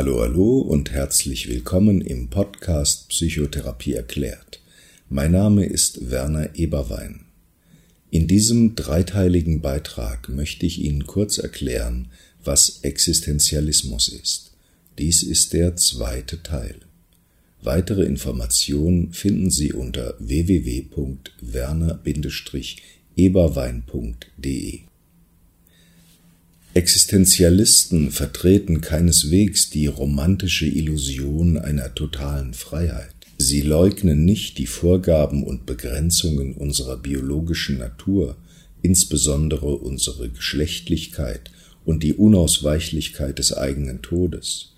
Hallo, hallo und herzlich willkommen im Podcast Psychotherapie erklärt. Mein Name ist Werner Eberwein. In diesem dreiteiligen Beitrag möchte ich Ihnen kurz erklären, was Existenzialismus ist. Dies ist der zweite Teil. Weitere Informationen finden Sie unter www.werner-eberwein.de. Existenzialisten vertreten keineswegs die romantische Illusion einer totalen Freiheit. Sie leugnen nicht die Vorgaben und Begrenzungen unserer biologischen Natur, insbesondere unsere Geschlechtlichkeit und die Unausweichlichkeit des eigenen Todes,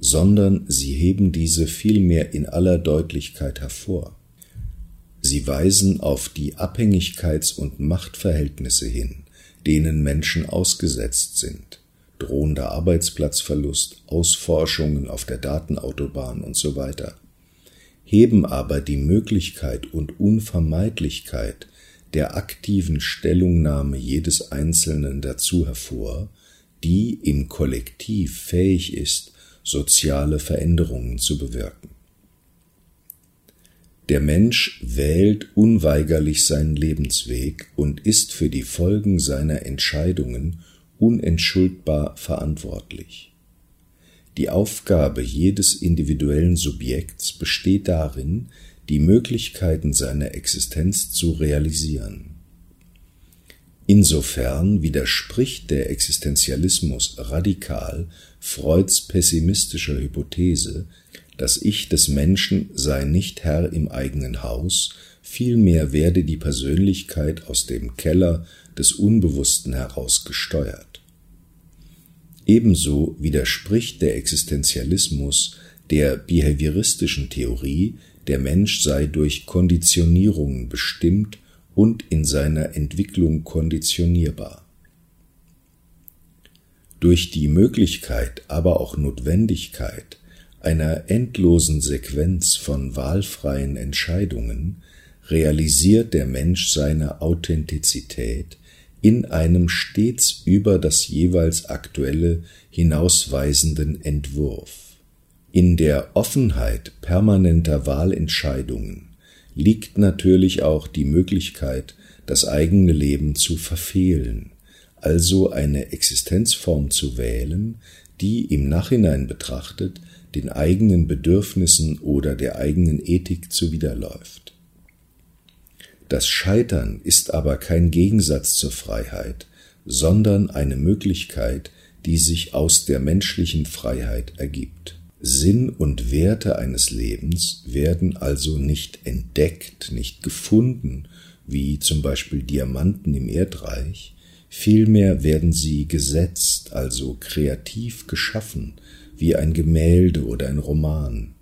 sondern sie heben diese vielmehr in aller Deutlichkeit hervor. Sie weisen auf die Abhängigkeits- und Machtverhältnisse hin, denen Menschen ausgesetzt sind, drohender Arbeitsplatzverlust, Ausforschungen auf der Datenautobahn und so weiter, heben aber die Möglichkeit und Unvermeidlichkeit der aktiven Stellungnahme jedes Einzelnen dazu hervor, die im Kollektiv fähig ist, soziale Veränderungen zu bewirken. Der Mensch wählt unweigerlich seinen Lebensweg und ist für die Folgen seiner Entscheidungen unentschuldbar verantwortlich. Die Aufgabe jedes individuellen Subjekts besteht darin, die Möglichkeiten seiner Existenz zu realisieren. Insofern widerspricht der Existenzialismus radikal Freuds pessimistischer Hypothese, das Ich des Menschen sei nicht Herr im eigenen Haus, vielmehr werde die Persönlichkeit aus dem Keller des Unbewussten heraus gesteuert. Ebenso widerspricht der Existenzialismus der behavioristischen Theorie, der Mensch sei durch Konditionierungen bestimmt und in seiner Entwicklung konditionierbar. Durch die Möglichkeit, aber auch Notwendigkeit einer endlosen Sequenz von wahlfreien Entscheidungen realisiert der Mensch seine Authentizität in einem stets über das jeweils aktuelle hinausweisenden Entwurf. In der Offenheit permanenter Wahlentscheidungen liegt natürlich auch die Möglichkeit, das eigene Leben zu verfehlen, also eine Existenzform zu wählen, die im Nachhinein betrachtet den eigenen Bedürfnissen oder der eigenen Ethik zuwiderläuft. Das Scheitern ist aber kein Gegensatz zur Freiheit, sondern eine Möglichkeit, die sich aus der menschlichen Freiheit ergibt. Sinn und Werte eines Lebens werden also nicht entdeckt, nicht gefunden, wie zum Beispiel Diamanten im Erdreich, vielmehr werden sie gesetzt, also kreativ geschaffen, wie ein Gemälde oder ein Roman.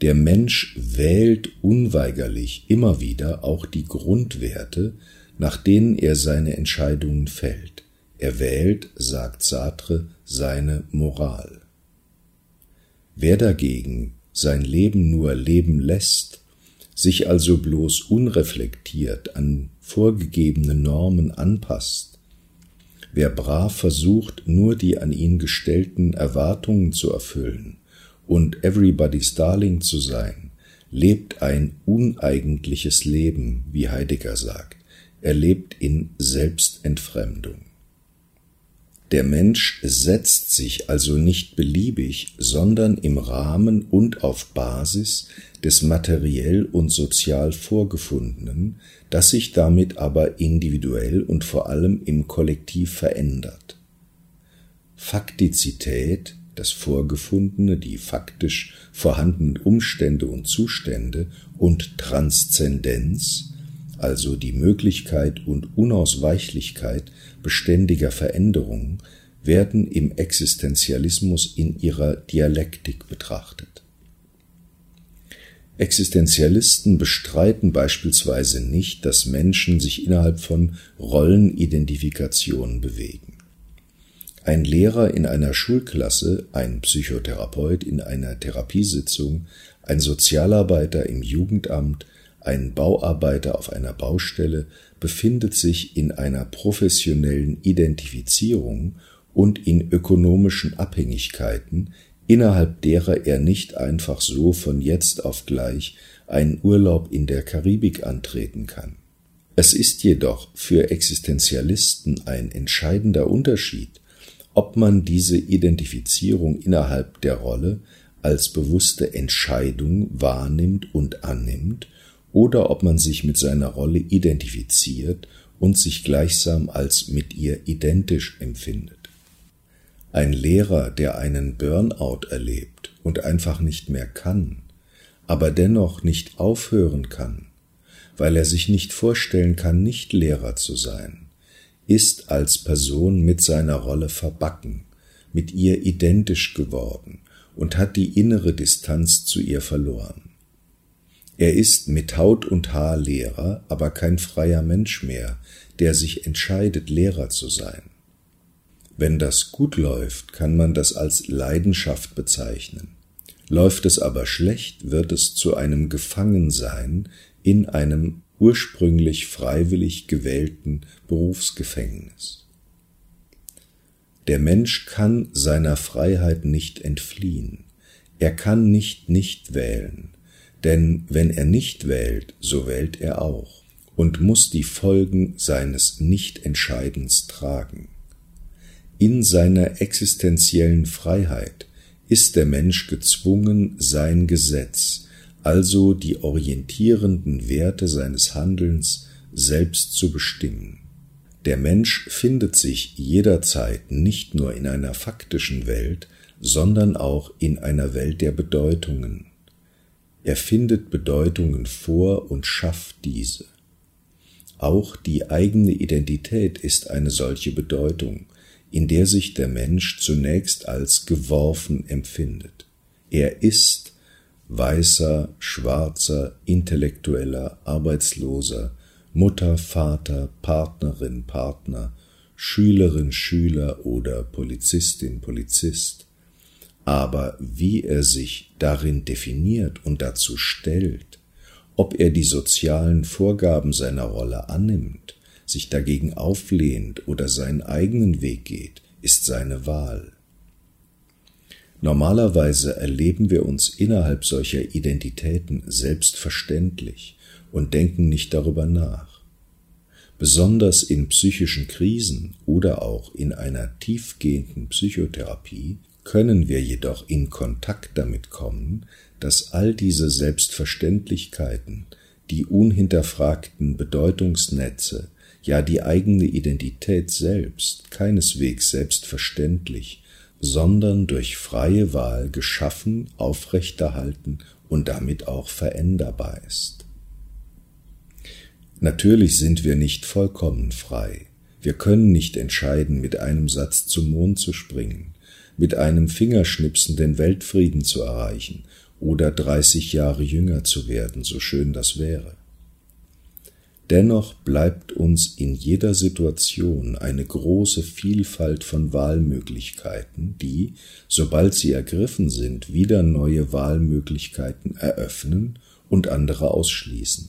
Der Mensch wählt unweigerlich immer wieder auch die Grundwerte, nach denen er seine Entscheidungen fällt. Er wählt, sagt Sartre, seine Moral. Wer dagegen sein Leben nur leben lässt, sich also bloß unreflektiert an vorgegebene Normen anpasst, Wer brav versucht, nur die an ihn gestellten Erwartungen zu erfüllen und everybody's darling zu sein, lebt ein uneigentliches Leben, wie Heidegger sagt. Er lebt in Selbstentfremdung. Der Mensch setzt sich also nicht beliebig, sondern im Rahmen und auf Basis des materiell und sozial Vorgefundenen, das sich damit aber individuell und vor allem im Kollektiv verändert. Faktizität, das Vorgefundene, die faktisch vorhandenen Umstände und Zustände und Transzendenz, also die Möglichkeit und Unausweichlichkeit beständiger Veränderungen, werden im Existenzialismus in ihrer Dialektik betrachtet. Existenzialisten bestreiten beispielsweise nicht, dass Menschen sich innerhalb von Rollenidentifikationen bewegen. Ein Lehrer in einer Schulklasse, ein Psychotherapeut in einer Therapiesitzung, ein Sozialarbeiter im Jugendamt, ein Bauarbeiter auf einer Baustelle befindet sich in einer professionellen Identifizierung und in ökonomischen Abhängigkeiten, innerhalb derer er nicht einfach so von jetzt auf gleich einen Urlaub in der Karibik antreten kann. Es ist jedoch für Existenzialisten ein entscheidender Unterschied, ob man diese Identifizierung innerhalb der Rolle als bewusste Entscheidung wahrnimmt und annimmt oder ob man sich mit seiner Rolle identifiziert und sich gleichsam als mit ihr identisch empfindet. Ein Lehrer, der einen Burnout erlebt und einfach nicht mehr kann, aber dennoch nicht aufhören kann, weil er sich nicht vorstellen kann, nicht Lehrer zu sein, ist als Person mit seiner Rolle verbacken, mit ihr identisch geworden und hat die innere Distanz zu ihr verloren. Er ist mit Haut und Haar Lehrer, aber kein freier Mensch mehr, der sich entscheidet, Lehrer zu sein. Wenn das gut läuft, kann man das als Leidenschaft bezeichnen. Läuft es aber schlecht, wird es zu einem Gefangensein in einem ursprünglich freiwillig gewählten Berufsgefängnis. Der Mensch kann seiner Freiheit nicht entfliehen. Er kann nicht nicht wählen, denn wenn er nicht wählt, so wählt er auch und muss die Folgen seines Nichtentscheidens tragen. In seiner existenziellen Freiheit ist der Mensch gezwungen, sein Gesetz, also die orientierenden Werte seines Handelns selbst zu bestimmen. Der Mensch findet sich jederzeit nicht nur in einer faktischen Welt, sondern auch in einer Welt der Bedeutungen. Er findet Bedeutungen vor und schafft diese. Auch die eigene Identität ist eine solche Bedeutung, in der sich der Mensch zunächst als geworfen empfindet. Er ist weißer, schwarzer, intellektueller, arbeitsloser, Mutter, Vater, Partnerin, Partner, Schülerin, Schüler oder Polizistin, Polizist. Aber wie er sich darin definiert und dazu stellt, ob er die sozialen Vorgaben seiner Rolle annimmt, sich dagegen auflehnt oder seinen eigenen Weg geht, ist seine Wahl. Normalerweise erleben wir uns innerhalb solcher Identitäten selbstverständlich und denken nicht darüber nach. Besonders in psychischen Krisen oder auch in einer tiefgehenden Psychotherapie können wir jedoch in Kontakt damit kommen, dass all diese Selbstverständlichkeiten, die unhinterfragten Bedeutungsnetze, ja die eigene Identität selbst keineswegs selbstverständlich sondern durch freie Wahl geschaffen, aufrechterhalten und damit auch veränderbar ist. Natürlich sind wir nicht vollkommen frei. Wir können nicht entscheiden, mit einem Satz zum Mond zu springen, mit einem Fingerschnipsen den Weltfrieden zu erreichen oder 30 Jahre jünger zu werden, so schön das wäre. Dennoch bleibt uns in jeder Situation eine große Vielfalt von Wahlmöglichkeiten, die, sobald sie ergriffen sind, wieder neue Wahlmöglichkeiten eröffnen und andere ausschließen.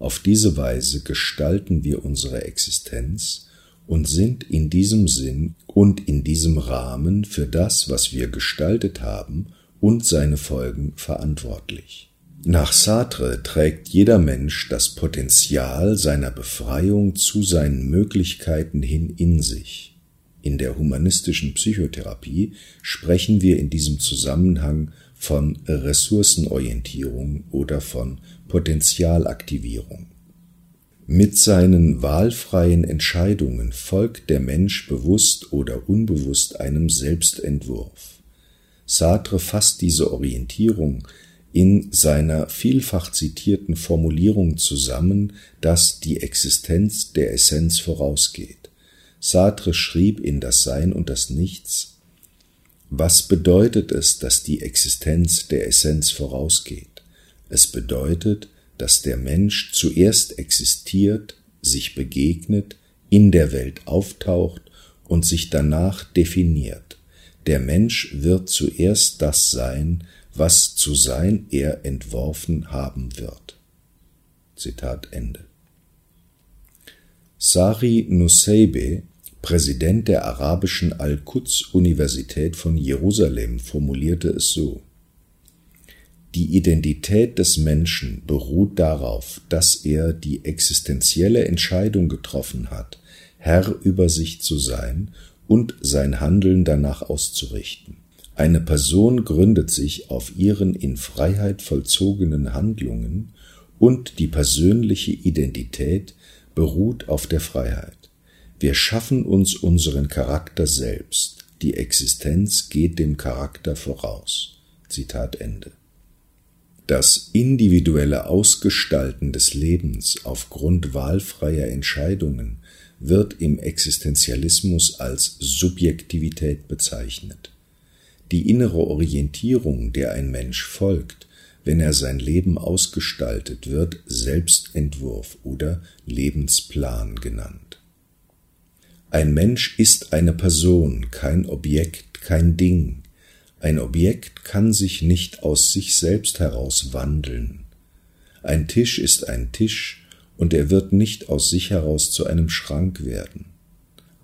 Auf diese Weise gestalten wir unsere Existenz und sind in diesem Sinn und in diesem Rahmen für das, was wir gestaltet haben und seine Folgen verantwortlich. Nach Sartre trägt jeder Mensch das Potenzial seiner Befreiung zu seinen Möglichkeiten hin in sich. In der humanistischen Psychotherapie sprechen wir in diesem Zusammenhang von Ressourcenorientierung oder von Potenzialaktivierung. Mit seinen wahlfreien Entscheidungen folgt der Mensch bewusst oder unbewusst einem Selbstentwurf. Sartre fasst diese Orientierung in seiner vielfach zitierten Formulierung zusammen, dass die Existenz der Essenz vorausgeht. Sartre schrieb in Das Sein und das Nichts, was bedeutet es, dass die Existenz der Essenz vorausgeht? Es bedeutet, dass der Mensch zuerst existiert, sich begegnet, in der Welt auftaucht und sich danach definiert. Der Mensch wird zuerst das sein, was zu sein er entworfen haben wird. Zitat Ende. Sari Nusseibeh Präsident der arabischen Al-Quds-Universität von Jerusalem, formulierte es so Die Identität des Menschen beruht darauf, dass er die existenzielle Entscheidung getroffen hat, Herr über sich zu sein und sein Handeln danach auszurichten. Eine Person gründet sich auf ihren in Freiheit vollzogenen Handlungen und die persönliche Identität beruht auf der Freiheit. Wir schaffen uns unseren Charakter selbst. Die Existenz geht dem Charakter voraus. Zitat Ende. Das individuelle Ausgestalten des Lebens aufgrund wahlfreier Entscheidungen wird im Existenzialismus als Subjektivität bezeichnet. Die innere Orientierung, der ein Mensch folgt, wenn er sein Leben ausgestaltet, wird Selbstentwurf oder Lebensplan genannt. Ein Mensch ist eine Person, kein Objekt, kein Ding. Ein Objekt kann sich nicht aus sich selbst heraus wandeln. Ein Tisch ist ein Tisch, und er wird nicht aus sich heraus zu einem Schrank werden.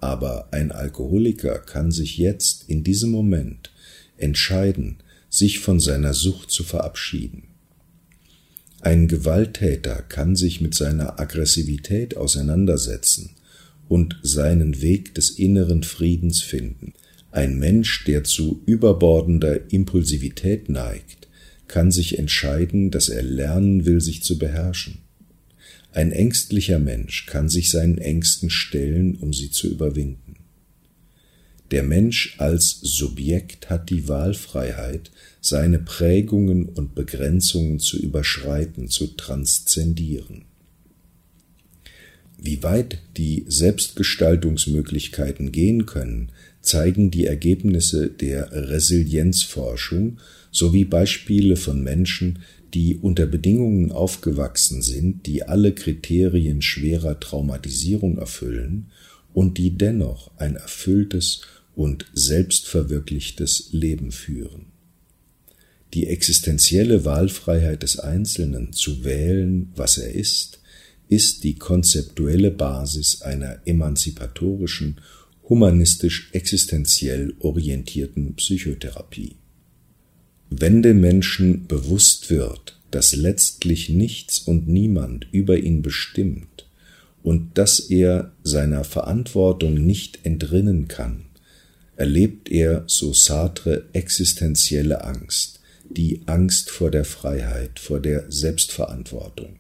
Aber ein Alkoholiker kann sich jetzt in diesem Moment entscheiden, sich von seiner Sucht zu verabschieden. Ein Gewalttäter kann sich mit seiner Aggressivität auseinandersetzen und seinen Weg des inneren Friedens finden. Ein Mensch, der zu überbordender Impulsivität neigt, kann sich entscheiden, dass er lernen will, sich zu beherrschen. Ein ängstlicher Mensch kann sich seinen Ängsten stellen, um sie zu überwinden. Der Mensch als Subjekt hat die Wahlfreiheit, seine Prägungen und Begrenzungen zu überschreiten, zu transzendieren. Wie weit die Selbstgestaltungsmöglichkeiten gehen können, zeigen die Ergebnisse der Resilienzforschung sowie Beispiele von Menschen, die unter Bedingungen aufgewachsen sind, die alle Kriterien schwerer Traumatisierung erfüllen und die dennoch ein erfülltes und selbstverwirklichtes Leben führen. Die existenzielle Wahlfreiheit des Einzelnen zu wählen, was er ist, ist die konzeptuelle Basis einer emanzipatorischen, humanistisch existenziell orientierten Psychotherapie. Wenn dem Menschen bewusst wird, dass letztlich nichts und niemand über ihn bestimmt und dass er seiner Verantwortung nicht entrinnen kann, erlebt er, so Sartre, existenzielle Angst, die Angst vor der Freiheit, vor der Selbstverantwortung.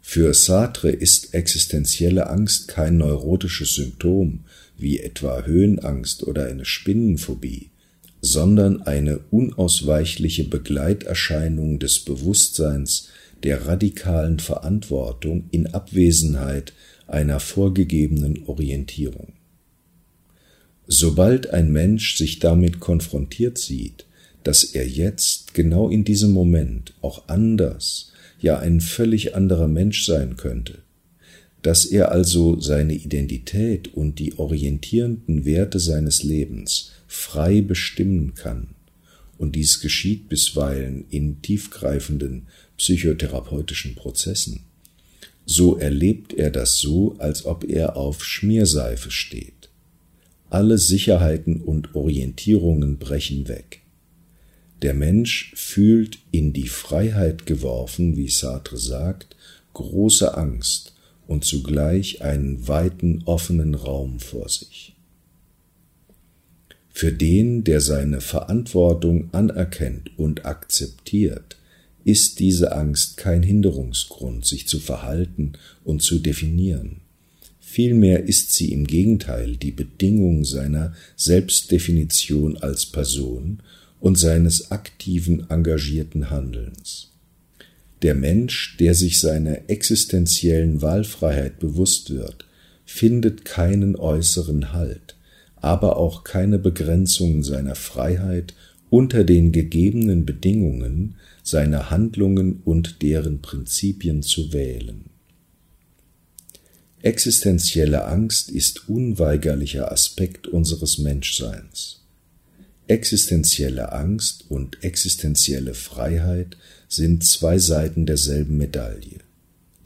Für Sartre ist existenzielle Angst kein neurotisches Symptom, wie etwa Höhenangst oder eine Spinnenphobie, sondern eine unausweichliche Begleiterscheinung des Bewusstseins der radikalen Verantwortung in Abwesenheit einer vorgegebenen Orientierung. Sobald ein Mensch sich damit konfrontiert sieht, dass er jetzt, genau in diesem Moment, auch anders, ja ein völlig anderer Mensch sein könnte, dass er also seine Identität und die orientierenden Werte seines Lebens frei bestimmen kann, und dies geschieht bisweilen in tiefgreifenden psychotherapeutischen Prozessen, so erlebt er das so, als ob er auf Schmierseife steht. Alle Sicherheiten und Orientierungen brechen weg. Der Mensch fühlt in die Freiheit geworfen, wie Sartre sagt, große Angst und zugleich einen weiten offenen Raum vor sich. Für den, der seine Verantwortung anerkennt und akzeptiert, ist diese Angst kein Hinderungsgrund, sich zu verhalten und zu definieren. Vielmehr ist sie im Gegenteil die Bedingung seiner Selbstdefinition als Person und seines aktiven, engagierten Handelns. Der Mensch, der sich seiner existenziellen Wahlfreiheit bewusst wird, findet keinen äußeren Halt, aber auch keine Begrenzung seiner Freiheit unter den gegebenen Bedingungen, seine Handlungen und deren Prinzipien zu wählen. Existenzielle Angst ist unweigerlicher Aspekt unseres Menschseins. Existenzielle Angst und existenzielle Freiheit sind zwei Seiten derselben Medaille.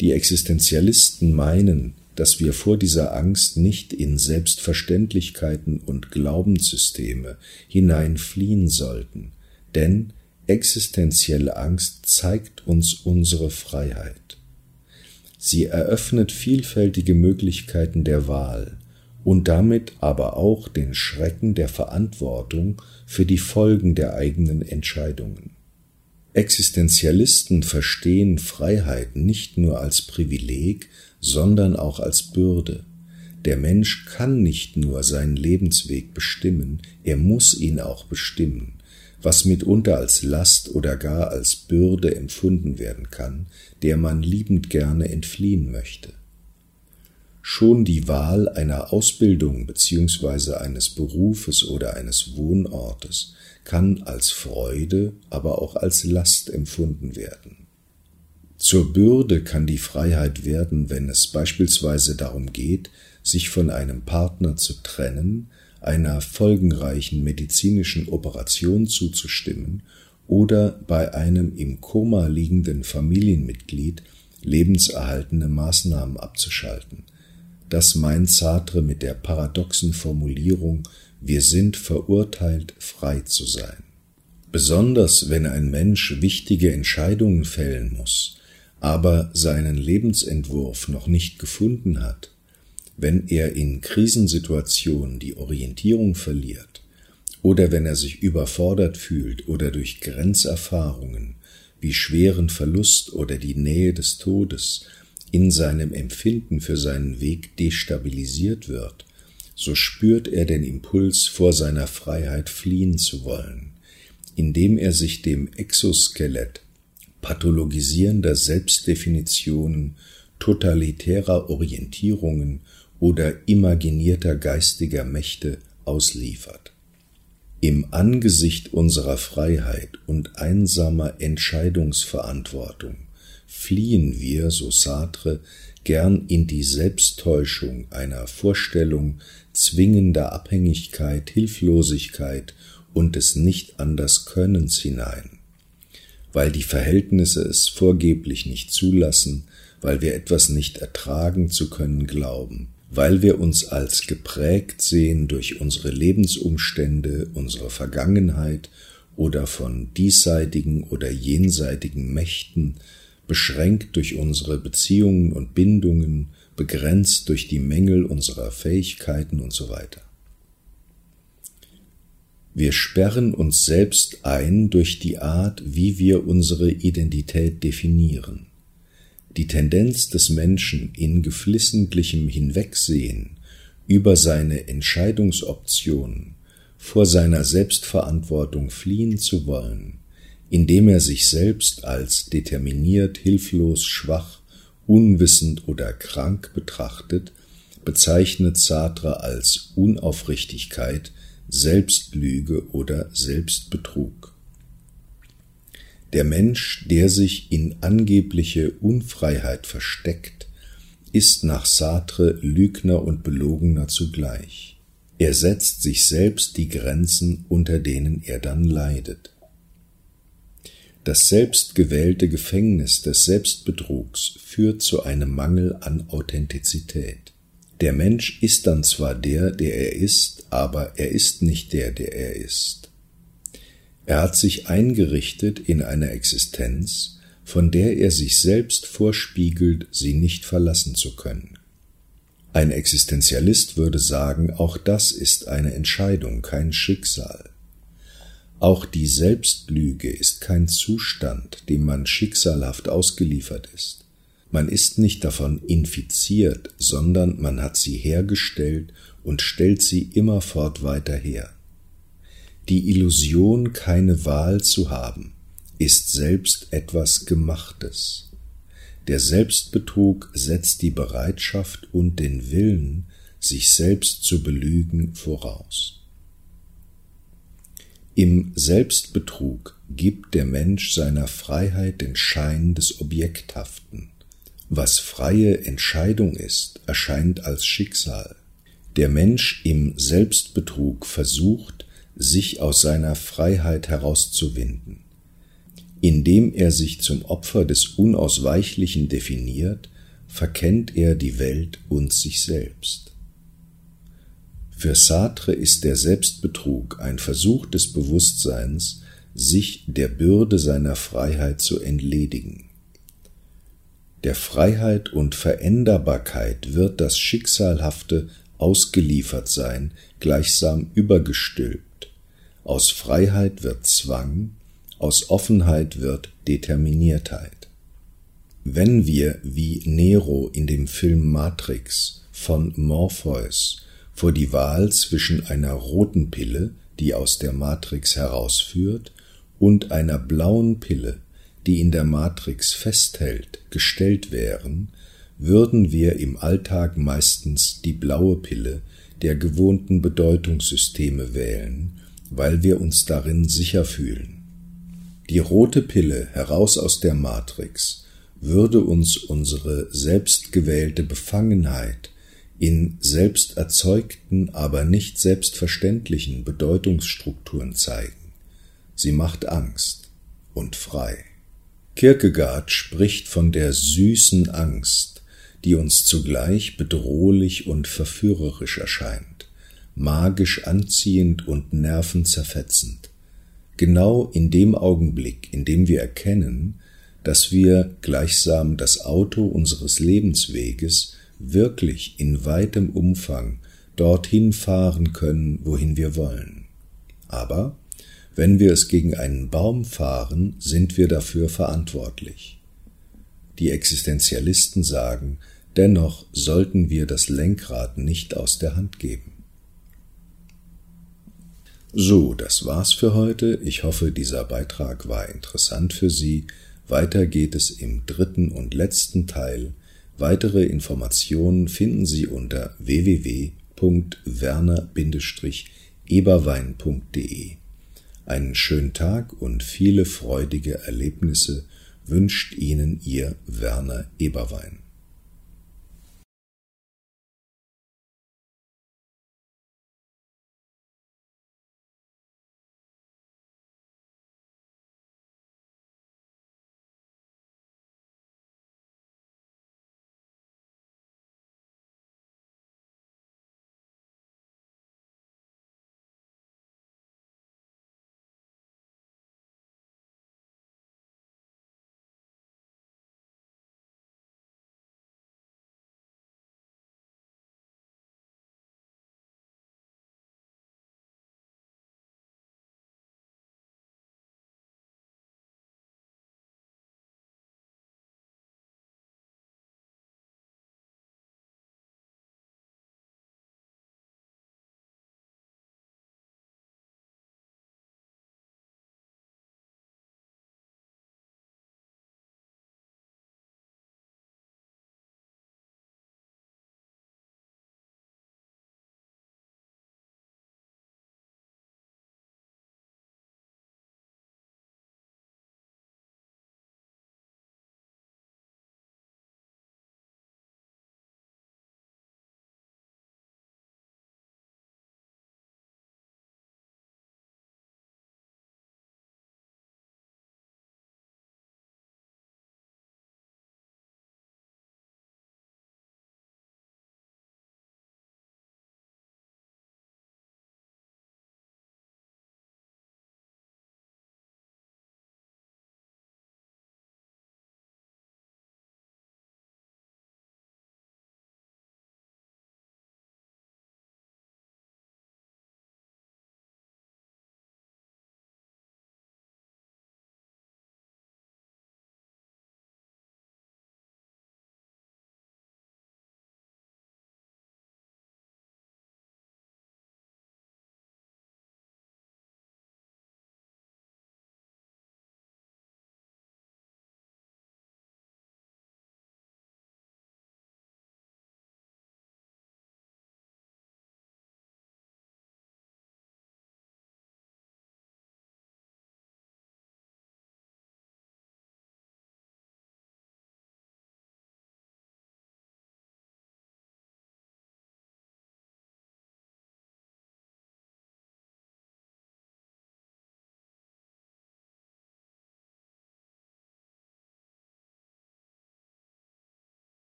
Die Existenzialisten meinen, dass wir vor dieser Angst nicht in Selbstverständlichkeiten und Glaubenssysteme hineinfliehen sollten, denn existenzielle Angst zeigt uns unsere Freiheit. Sie eröffnet vielfältige Möglichkeiten der Wahl und damit aber auch den Schrecken der Verantwortung für die Folgen der eigenen Entscheidungen. Existenzialisten verstehen Freiheit nicht nur als Privileg, sondern auch als Bürde. Der Mensch kann nicht nur seinen Lebensweg bestimmen, er muss ihn auch bestimmen, was mitunter als Last oder gar als Bürde empfunden werden kann, der man liebend gerne entfliehen möchte. Schon die Wahl einer Ausbildung bzw. eines Berufes oder eines Wohnortes kann als Freude, aber auch als Last empfunden werden. Zur Bürde kann die Freiheit werden, wenn es beispielsweise darum geht, sich von einem Partner zu trennen, einer folgenreichen medizinischen Operation zuzustimmen oder bei einem im Koma liegenden Familienmitglied lebenserhaltende Maßnahmen abzuschalten. Das meint Sartre mit der paradoxen Formulierung wir sind verurteilt, frei zu sein. Besonders wenn ein Mensch wichtige Entscheidungen fällen muss, aber seinen Lebensentwurf noch nicht gefunden hat, wenn er in Krisensituationen die Orientierung verliert oder wenn er sich überfordert fühlt oder durch Grenzerfahrungen wie schweren Verlust oder die Nähe des Todes in seinem Empfinden für seinen Weg destabilisiert wird, so spürt er den Impuls, vor seiner Freiheit fliehen zu wollen, indem er sich dem Exoskelett pathologisierender Selbstdefinitionen, totalitärer Orientierungen oder imaginierter geistiger Mächte ausliefert. Im Angesicht unserer Freiheit und einsamer Entscheidungsverantwortung fliehen wir, so Sartre, gern in die Selbsttäuschung einer Vorstellung zwingender Abhängigkeit, Hilflosigkeit und des Nicht-Anders-Könnens hinein, weil die Verhältnisse es vorgeblich nicht zulassen, weil wir etwas nicht ertragen zu können glauben, weil wir uns als geprägt sehen durch unsere Lebensumstände, unsere Vergangenheit oder von diesseitigen oder jenseitigen Mächten, beschränkt durch unsere Beziehungen und Bindungen, begrenzt durch die Mängel unserer Fähigkeiten und so weiter. Wir sperren uns selbst ein durch die Art, wie wir unsere Identität definieren. Die Tendenz des Menschen in geflissentlichem Hinwegsehen über seine Entscheidungsoptionen vor seiner Selbstverantwortung fliehen zu wollen, indem er sich selbst als determiniert, hilflos, schwach, unwissend oder krank betrachtet, bezeichnet Sartre als Unaufrichtigkeit, Selbstlüge oder Selbstbetrug. Der Mensch, der sich in angebliche Unfreiheit versteckt, ist nach Sartre Lügner und Belogener zugleich. Er setzt sich selbst die Grenzen, unter denen er dann leidet. Das selbstgewählte Gefängnis des Selbstbetrugs führt zu einem Mangel an Authentizität. Der Mensch ist dann zwar der, der er ist, aber er ist nicht der, der er ist. Er hat sich eingerichtet in einer Existenz, von der er sich selbst vorspiegelt, sie nicht verlassen zu können. Ein Existenzialist würde sagen, auch das ist eine Entscheidung, kein Schicksal. Auch die Selbstlüge ist kein Zustand, dem man schicksalhaft ausgeliefert ist. Man ist nicht davon infiziert, sondern man hat sie hergestellt und stellt sie immerfort weiter her. Die Illusion, keine Wahl zu haben, ist selbst etwas Gemachtes. Der Selbstbetrug setzt die Bereitschaft und den Willen, sich selbst zu belügen, voraus. Im Selbstbetrug gibt der Mensch seiner Freiheit den Schein des Objekthaften. Was freie Entscheidung ist, erscheint als Schicksal. Der Mensch im Selbstbetrug versucht, sich aus seiner Freiheit herauszuwinden. Indem er sich zum Opfer des Unausweichlichen definiert, verkennt er die Welt und sich selbst. Für Sartre ist der Selbstbetrug ein Versuch des Bewusstseins, sich der Bürde seiner Freiheit zu entledigen. Der Freiheit und Veränderbarkeit wird das Schicksalhafte ausgeliefert sein, gleichsam übergestülpt. Aus Freiheit wird Zwang, aus Offenheit wird Determiniertheit. Wenn wir wie Nero in dem Film Matrix von Morpheus vor die Wahl zwischen einer roten Pille, die aus der Matrix herausführt, und einer blauen Pille, die in der Matrix festhält, gestellt wären, würden wir im Alltag meistens die blaue Pille der gewohnten Bedeutungssysteme wählen, weil wir uns darin sicher fühlen. Die rote Pille heraus aus der Matrix würde uns unsere selbstgewählte Befangenheit in selbst erzeugten, aber nicht selbstverständlichen Bedeutungsstrukturen zeigen. Sie macht Angst und frei. Kierkegaard spricht von der süßen Angst, die uns zugleich bedrohlich und verführerisch erscheint, magisch anziehend und nervenzerfetzend. Genau in dem Augenblick, in dem wir erkennen, dass wir gleichsam das Auto unseres Lebensweges wirklich in weitem Umfang dorthin fahren können, wohin wir wollen. Aber wenn wir es gegen einen Baum fahren, sind wir dafür verantwortlich. Die Existenzialisten sagen, dennoch sollten wir das Lenkrad nicht aus der Hand geben. So, das war's für heute. Ich hoffe, dieser Beitrag war interessant für Sie. Weiter geht es im dritten und letzten Teil Weitere Informationen finden Sie unter www.werner-eberwein.de. Einen schönen Tag und viele freudige Erlebnisse wünscht Ihnen Ihr Werner Eberwein.